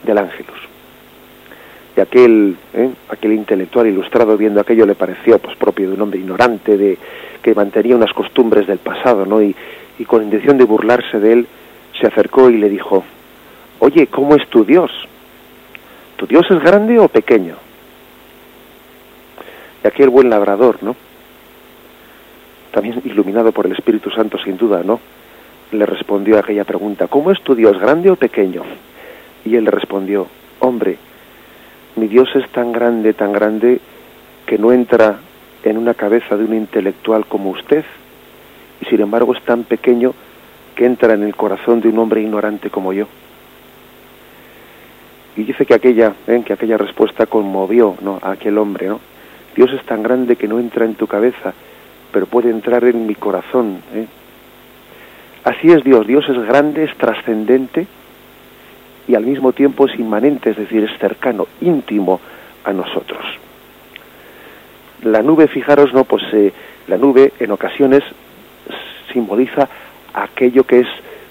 del ángelus. Y aquel, ¿eh? aquel intelectual ilustrado viendo aquello le pareció pues propio de un hombre ignorante, de que mantenía unas costumbres del pasado, ¿no? Y, y con intención de burlarse de él, se acercó y le dijo, oye, ¿cómo es tu Dios? ¿Tu Dios es grande o pequeño? Y aquel buen labrador, ¿no? También iluminado por el Espíritu Santo, sin duda, ¿no? le respondió a aquella pregunta, ¿cómo es tu Dios, grande o pequeño? Y él le respondió, hombre, mi Dios es tan grande, tan grande, que no entra en una cabeza de un intelectual como usted, y sin embargo es tan pequeño que entra en el corazón de un hombre ignorante como yo. Y dice que aquella, ¿eh? que aquella respuesta conmovió ¿no? a aquel hombre, ¿no? Dios es tan grande que no entra en tu cabeza, pero puede entrar en mi corazón. ¿eh? Así es Dios, Dios es grande, es trascendente y al mismo tiempo es inmanente, es decir, es cercano, íntimo a nosotros. La nube, fijaros, no, pues eh, la nube en ocasiones simboliza aquello que es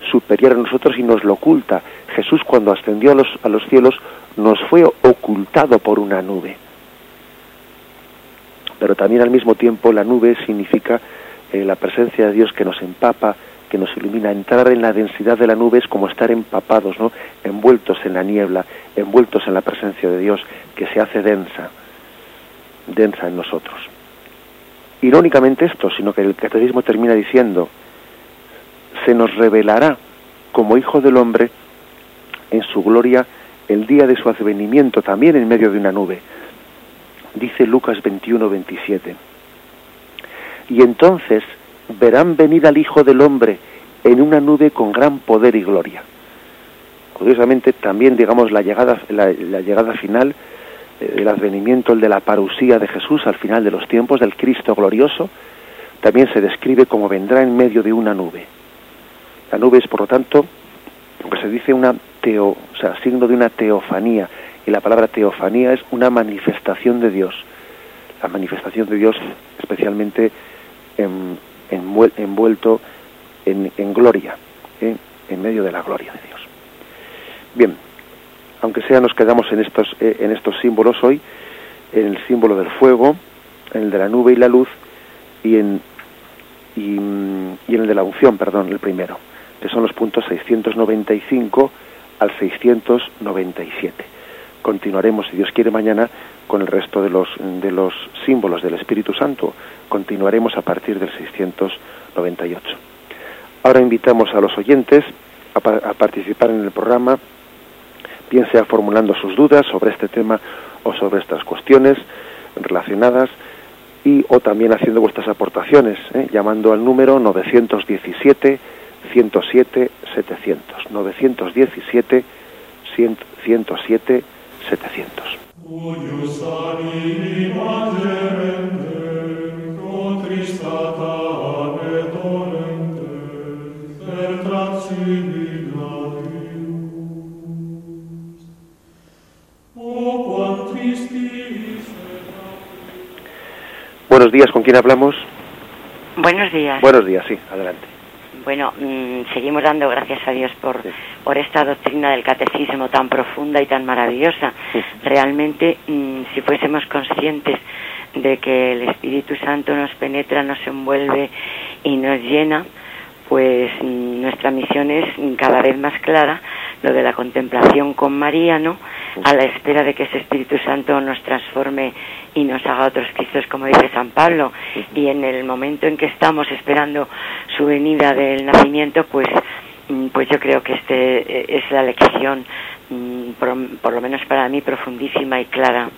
superior a nosotros y nos lo oculta. Jesús cuando ascendió a los, a los cielos nos fue ocultado por una nube. Pero también al mismo tiempo la nube significa eh, la presencia de Dios que nos empapa, que nos ilumina. Entrar en la densidad de la nube es como estar empapados, ¿no? envueltos en la niebla, envueltos en la presencia de Dios, que se hace densa, densa en nosotros. Irónicamente esto, sino que el catecismo termina diciendo, se nos revelará como Hijo del Hombre en su gloria el día de su advenimiento, también en medio de una nube. Dice Lucas 21, 27. Y entonces verán venir al Hijo del Hombre en una nube con gran poder y gloria. Curiosamente, también, digamos, la llegada, la, llegada final, eh, el advenimiento, el de la parusía de Jesús al final de los tiempos, del Cristo glorioso, también se describe como vendrá en medio de una nube. La nube es, por lo tanto, lo que se dice una teo, o sea, signo de una teofanía, y la palabra teofanía es una manifestación de Dios. La manifestación de Dios especialmente en, envuelto en, gloria, ¿eh? en medio de la gloria de Dios. Bien, aunque sea nos quedamos en estos, eh, en estos símbolos hoy, en el símbolo del fuego, en el de la nube y la luz, y en, y en el de la unción, perdón, el primero que son los puntos 695 al 697. Continuaremos, si Dios quiere, mañana con el resto de los, de los símbolos del Espíritu Santo. Continuaremos a partir del 698. Ahora invitamos a los oyentes a, participar en el programa, bien sea formulando sus dudas sobre este tema o sobre estas cuestiones relacionadas y o también haciendo vuestras aportaciones, ¿eh? llamando al número 917 107 700 917 107 700 Buenos días, ¿con quién hablamos? Buenos días. Buenos días, sí, adelante. Bueno, mm, seguimos dando gracias a Dios por, por esta doctrina del catecismo tan profunda y tan maravillosa. Realmente, mm, si fuésemos conscientes de que el Espíritu Santo nos penetra, nos envuelve y nos llena, pues mm, nuestra misión es cada vez más clara, lo de la contemplación con María, ¿no? A la espera de que ese Espíritu Santo nos transforme y nos haga otros Cristos, como dice San Pablo. Y en el momento en que estamos esperando su venida del nacimiento, pues, mm, pues yo creo que este eh, es la lección, mm, por, lo menos para mí, profundísima y clara.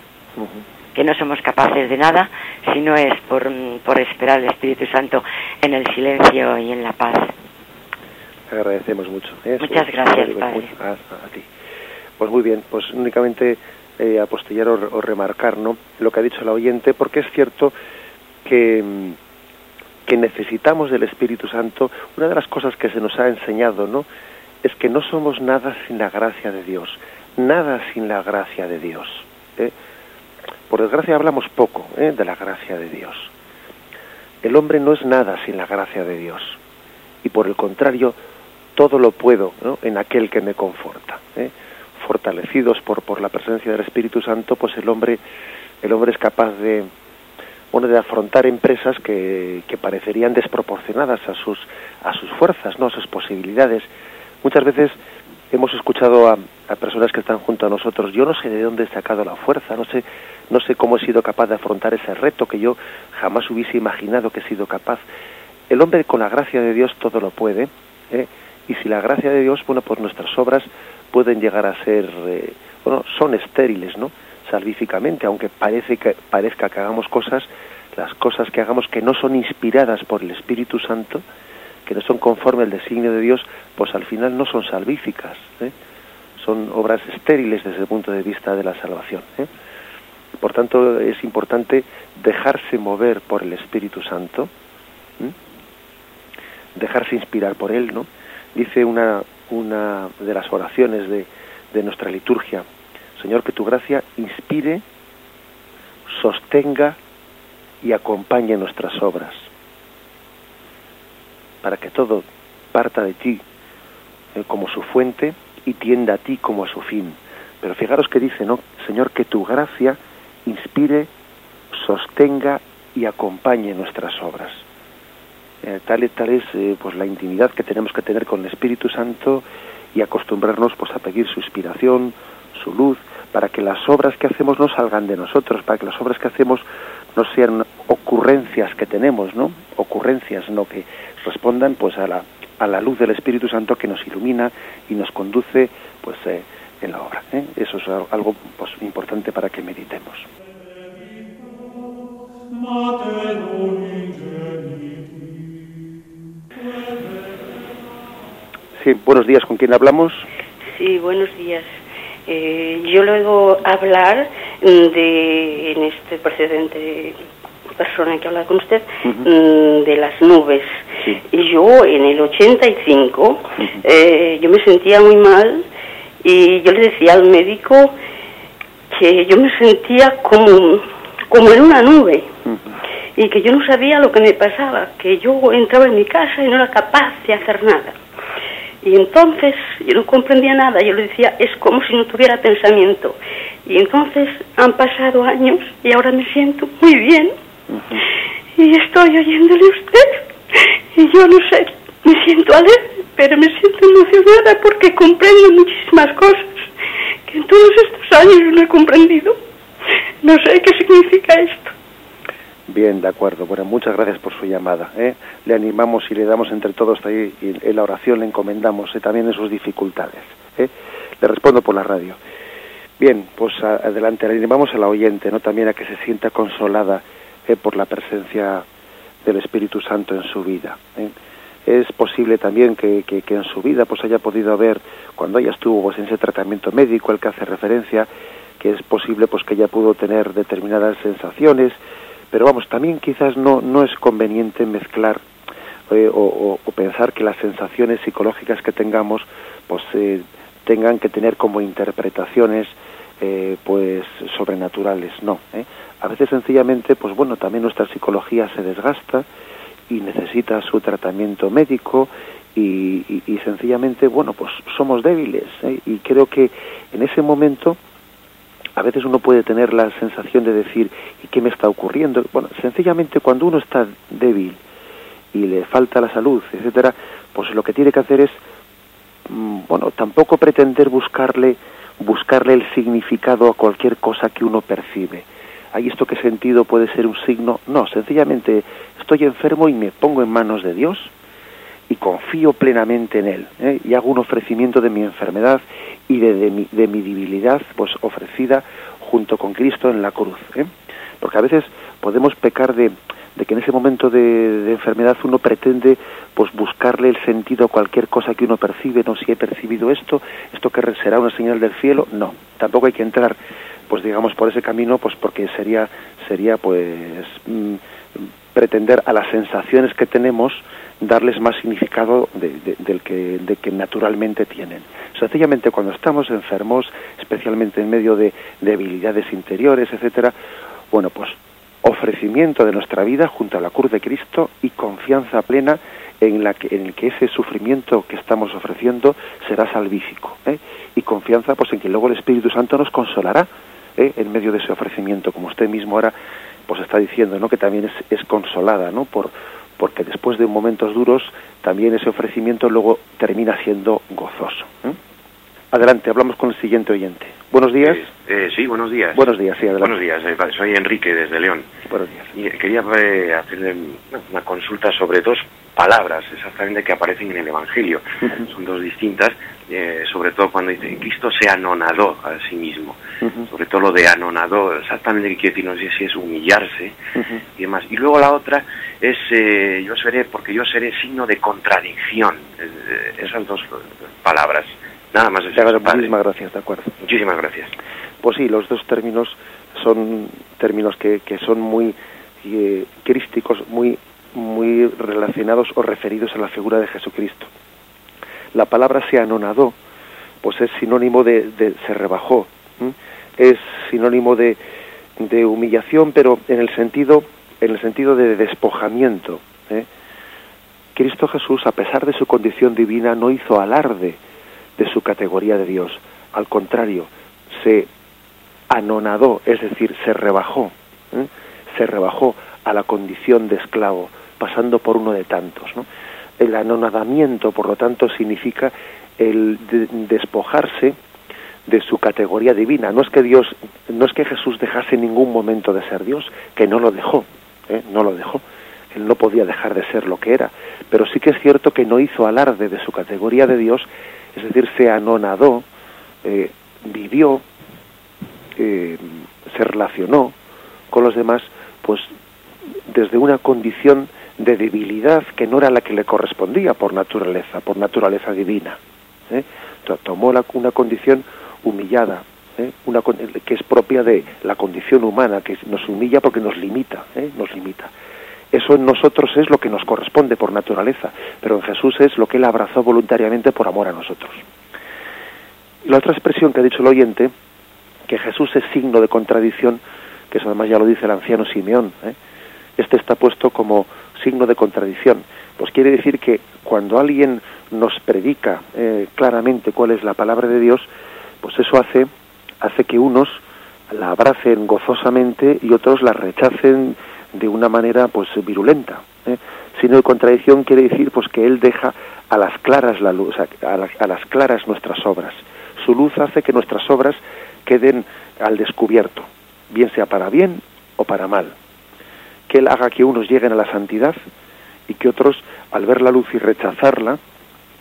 que no somos capaces de nada si no es por, mm, por esperar al Espíritu Santo en el silencio y en la paz. Agradecemos mucho. Muchas gracias, Padre. a ti. Pues muy bien, pues únicamente eh, apostillar o, remarcar ¿no? lo que ha dicho la oyente, porque es cierto que, mm, que necesitamos del Espíritu Santo. Una de las cosas que se nos ha enseñado ¿no? es que no somos nada sin la gracia de Dios, nada sin la gracia de Dios. ¿eh? Por desgracia hablamos poco ¿eh? de la gracia de Dios. El hombre no es nada sin la gracia de Dios. Y por el contrario, todo lo puedo en aquel que me conforta. ¿eh? fortalecidos por, por la presencia del Espíritu Santo, pues el hombre, el hombre es capaz de, bueno, de afrontar empresas que, que parecerían desproporcionadas a sus, a sus fuerzas, ¿no? a sus posibilidades. Muchas veces hemos escuchado a, a, personas que están junto a nosotros, yo no sé de dónde he sacado la fuerza, no sé, no sé cómo he sido capaz de afrontar ese reto que yo jamás hubiese imaginado que he sido capaz. El hombre con la gracia de Dios todo lo puede, ¿eh? Y si la gracia de Dios, bueno, pues nuestras obras pueden llegar a ser, eh, bueno, son estériles, ¿no? Salvíficamente, aunque parece que, parezca que hagamos cosas, las cosas que hagamos que no son inspiradas por el Espíritu Santo, que no son conforme al designio de Dios, pues al final no son salvíficas, ¿eh? son obras estériles desde el punto de vista de la salvación. ¿eh? Por tanto, es importante dejarse mover por el Espíritu Santo, dejarse inspirar por Él, ¿no? Dice una, una de las oraciones de, de nuestra liturgia, Señor, que tu gracia inspire, sostenga y acompañe nuestras obras, para que todo parta de ti eh, como su fuente y tienda a ti como a su fin. Pero fijaros que dice, ¿no? Señor, que tu gracia inspire, sostenga y acompañe nuestras obras. Eh, tal, tal es eh, pues la intimidad que tenemos que tener con el Espíritu Santo y acostumbrarnos pues a pedir su inspiración, su luz, para que las obras que hacemos no salgan de nosotros, para que las obras que hacemos no sean ocurrencias que tenemos, ¿no? Ocurrencias, no que respondan pues a la, a la luz del Espíritu Santo que nos ilumina y nos conduce pues eh, en la obra. Eso es algo pues importante para que meditemos. Sí, buenos días, ¿con quién hablamos? Sí, buenos días. Eh, yo luego hablar de, en este precedente persona que habla con usted, mm, de las nubes. Y Yo en el 85, eh, yo me sentía muy mal y yo le decía al médico que yo me sentía como, como en una nube y que yo no sabía lo que me pasaba, que yo entraba en mi casa y no era capaz de hacer nada. Y entonces yo no comprendía nada, yo le decía, es como si no tuviera pensamiento. Y entonces han pasado años y ahora me siento muy bien. Y estoy oyéndole a usted. Y yo no sé, me siento alegre, pero me siento emocionada porque comprendo muchísimas cosas que en todos estos años no he comprendido. No sé qué significa esto. Bien, de acuerdo. Bueno, muchas gracias por su llamada. ¿eh? Le animamos y le damos entre todos ahí, en la oración le encomendamos ¿eh? también en sus dificultades. ¿eh? Le respondo por la radio. Bien, pues adelante, le animamos a la oyente, ¿no? También a que se sienta consolada ¿eh? por la presencia del Espíritu Santo en su vida. ¿eh? Es posible también que, que, que, en su vida pues haya podido haber, cuando ella estuvo pues, en ese tratamiento médico al que hace referencia, que es posible pues que ella pudo tener determinadas sensaciones, pero vamos, también quizás no, no es conveniente mezclar eh, o, pensar que las sensaciones psicológicas que tengamos pues eh, tengan que tener como interpretaciones eh, pues sobrenaturales, no. ¿eh? A veces sencillamente, pues bueno, también nuestra psicología se desgasta y necesita su tratamiento médico y, y, sencillamente, bueno, pues somos débiles y creo que en ese momento a veces uno puede tener la sensación de decir, ¿y qué me está ocurriendo? Bueno, sencillamente cuando uno está débil y le falta la salud, etcétera, pues lo que tiene que hacer es, mm, bueno, tampoco pretender buscarle, buscarle el significado a cualquier cosa que uno percibe. ¿Hay esto qué sentido puede ser un signo? No, sencillamente estoy enfermo y me pongo en manos de Dios y confío plenamente en Él ¿eh? y hago un ofrecimiento de mi enfermedad y de, mi, de mi debilidad pues ofrecida junto con Cristo en la cruz ¿eh? porque a veces podemos pecar de, de que en ese momento de, de, enfermedad uno pretende pues buscarle el sentido a cualquier cosa que uno percibe no si he percibido esto esto que será una señal del cielo no tampoco hay que entrar pues digamos por ese camino pues porque sería sería pues mmm, pretender a las sensaciones que tenemos darles más significado de, de, del que, de que naturalmente tienen. Sencillamente cuando estamos enfermos, especialmente en medio de debilidades interiores, etcétera, bueno, pues ofrecimiento de nuestra vida junto a la cruz de Cristo y confianza plena en la que en el que ese sufrimiento que estamos ofreciendo será salvífico ¿eh? y confianza pues en que luego el Espíritu Santo nos consolará ¿eh? en medio de ese ofrecimiento como usted mismo ahora pues está diciendo no que también es, es consolada no por porque después de momentos duros también ese ofrecimiento luego termina siendo gozoso. ¿eh? Adelante, hablamos con el siguiente oyente. Buenos días. Eh, eh, sí, buenos días. Buenos días, sí, adelante. Buenos días, eh, soy Enrique desde León. Buenos días. Y quería eh, hacerle una consulta sobre dos palabras exactamente que aparecen en el Evangelio. Uh -huh. Son dos distintas, eh, sobre todo cuando dice Cristo se anonadó a sí mismo. Uh -huh. Sobre todo lo de anonadó, exactamente qué quiere decir, no sé si es humillarse uh -huh. y demás. Y luego la otra es eh, yo seré, porque yo seré signo de contradicción. esas dos palabras Nada más. Muchísimas gracias, de acuerdo. Muchísimas gracias. Pues sí, los dos términos son términos que, que son muy eh, crísticos, muy, muy relacionados o referidos a la figura de Jesucristo. La palabra se anonadó, pues es sinónimo de, se rebajó, es sinónimo de, de humillación, pero en el sentido, en el sentido de despojamiento. ¿eh? Cristo Jesús, a pesar de su condición divina, no hizo alarde de su categoría de Dios. Al contrario, se anonadó, es decir, se rebajó, se rebajó a la condición de esclavo, pasando por uno de tantos. El anonadamiento, por lo tanto, significa el despojarse de su categoría divina. No es que Dios, no es que Jesús dejase en ningún momento de ser Dios, que no lo dejó, ¿eh? no lo dejó. Él no podía dejar de ser lo que era, pero sí que es cierto que no hizo alarde de su categoría de Dios, es decir, se anonadó, eh, vivió, eh, se relacionó con los demás, pues desde una condición de debilidad que no era la que le correspondía por naturaleza, por naturaleza divina. Tomó la, una condición humillada, ¿eh? una, que es propia de la condición humana, que nos humilla porque nos limita, ¿eh? nos limita. Eso en nosotros es lo que nos corresponde por naturaleza, pero en Jesús es lo que Él abrazó voluntariamente por amor a nosotros. la otra expresión que ha dicho el oyente, que Jesús es signo de contradicción, que eso además ya lo dice el anciano Simeón, ¿eh? este está puesto como signo de contradicción. Pues quiere decir que cuando alguien nos predica claramente cuál es la palabra de Dios, pues eso hace, hace que unos la abracen gozosamente y otros la rechacen de una manera pues virulenta. ¿eh? Sino de contradicción quiere decir pues que él deja a las claras la luz, a, las claras nuestras obras. Su luz hace que nuestras obras queden al descubierto, bien sea para bien o para mal. Que él haga que unos lleguen a la santidad y que otros, al ver la luz y rechazarla,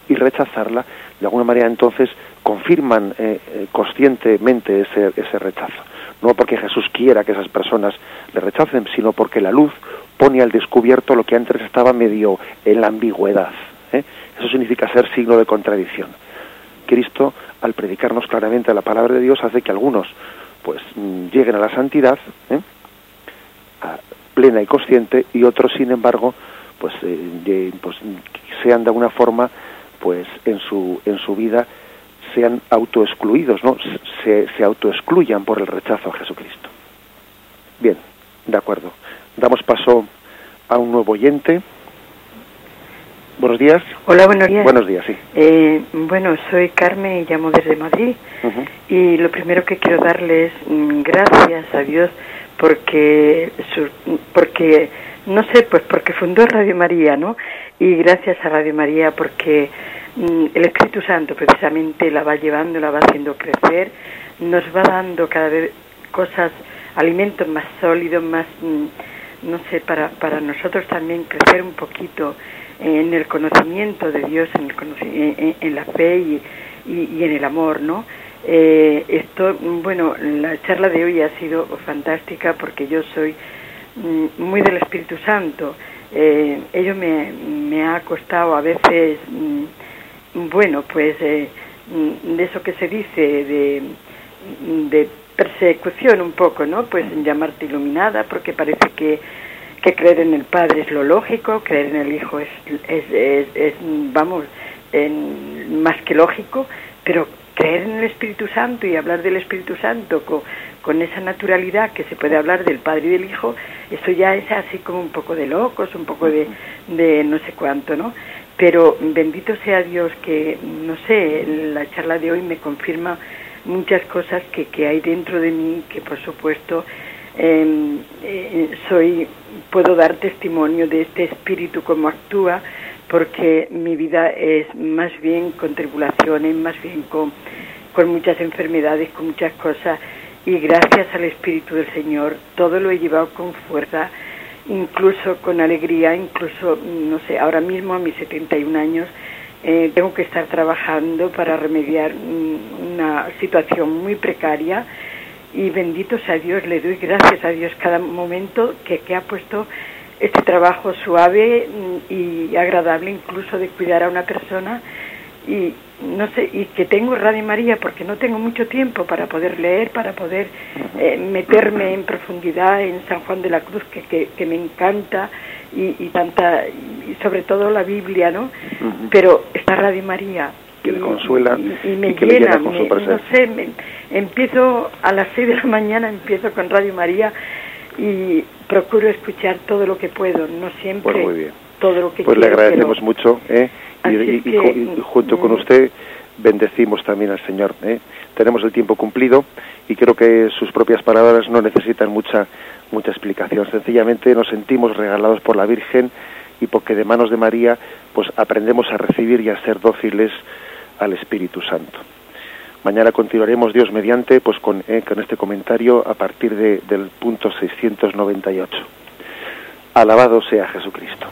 y rechazarla, de alguna manera entonces confirman eh, eh, conscientemente ese, ese rechazo. No porque Jesús quiera que esas personas le rechacen, sino porque la luz pone al descubierto lo que antes estaba medio en la ambigüedad. ¿eh? Eso significa ser signo de contradicción. Cristo, al predicarnos claramente la palabra de Dios, hace que algunos pues mm, lleguen a la santidad, plena y consciente, y otros, sin embargo, pues, pues sean de alguna forma pues en su, en su vida sean autoexcluidos, ¿no? Se, se autoexcluyan por el rechazo a Jesucristo. Bien, de acuerdo. Damos paso a un nuevo oyente. Buenos días. Hola, buenos días. Buenos días, sí. Eh, bueno, soy Carmen y llamo desde Madrid. Y lo primero que quiero darles mm, gracias a Dios porque, porque no sé, pues porque fundó Radio María, ¿no? Y gracias a Radio María porque mm, el Espíritu Santo precisamente la va llevando, la va haciendo crecer, nos va dando cada vez cosas, alimentos más sólidos, más, mm, no sé, para, para nosotros también crecer un poquito en el conocimiento de Dios, en, el en, la fe y, y, en el amor, ¿no? Eh, esto, bueno, la charla de hoy ha sido fantástica porque yo soy Mm, muy del Espíritu Santo. Eh, ello me, me, ha costado a veces, mm, bueno, pues eh, mm, de eso que se dice, de, persecución un poco, ¿no? Pues llamarte iluminada, porque parece que, que creer en el Padre es lo lógico, creer en el Hijo es, es, es, vamos, en, más que lógico, pero creer en el Espíritu Santo y hablar del Espíritu Santo con, con esa naturalidad que se puede hablar del Padre y del Hijo, eso ya es así como un poco de locos, un poco de, de no sé cuánto, ¿no? Pero bendito sea Dios que, no sé, la charla de hoy me confirma muchas cosas que, que hay dentro de mí, que por supuesto em, eh, soy, puedo dar testimonio de este espíritu como actúa, porque mi vida es más bien con tribulaciones, más bien con, con muchas enfermedades, con muchas cosas. Y gracias al Espíritu del Señor todo lo he llevado con fuerza, incluso con alegría, incluso, no sé, ahora mismo a mis 71 años eh, tengo que estar trabajando para remediar una situación muy precaria. Y bendito sea Dios, le doy gracias a Dios cada momento que, que ha puesto este trabajo suave y agradable incluso de cuidar a una persona y no sé, y que tengo Radio María porque no tengo mucho tiempo para poder leer, para poder eh, meterme en profundidad en San Juan de la Cruz, que, que, me encanta, y, y, tanta, y sobre todo la Biblia, ¿no? Pero esta Radio María. Que le consuela y, me llena, con su no sé, empiezo a las seis de la mañana, empiezo con Radio María y procuro escuchar todo lo que puedo, no siempre muy bien. todo lo que Pues le agradecemos mucho, ¿eh? y, junto con mm. usted bendecimos también al Señor. ¿eh? Tenemos el tiempo cumplido y creo que sus propias palabras no necesitan mucha mucha explicación. Sencillamente nos sentimos regalados por la Virgen y porque de manos de María pues aprendemos a recibir y a ser dóciles al Espíritu Santo. Mañana continuaremos Dios mediante pues con, eh, con este comentario a partir de, del punto 698. Alabado sea Jesucristo.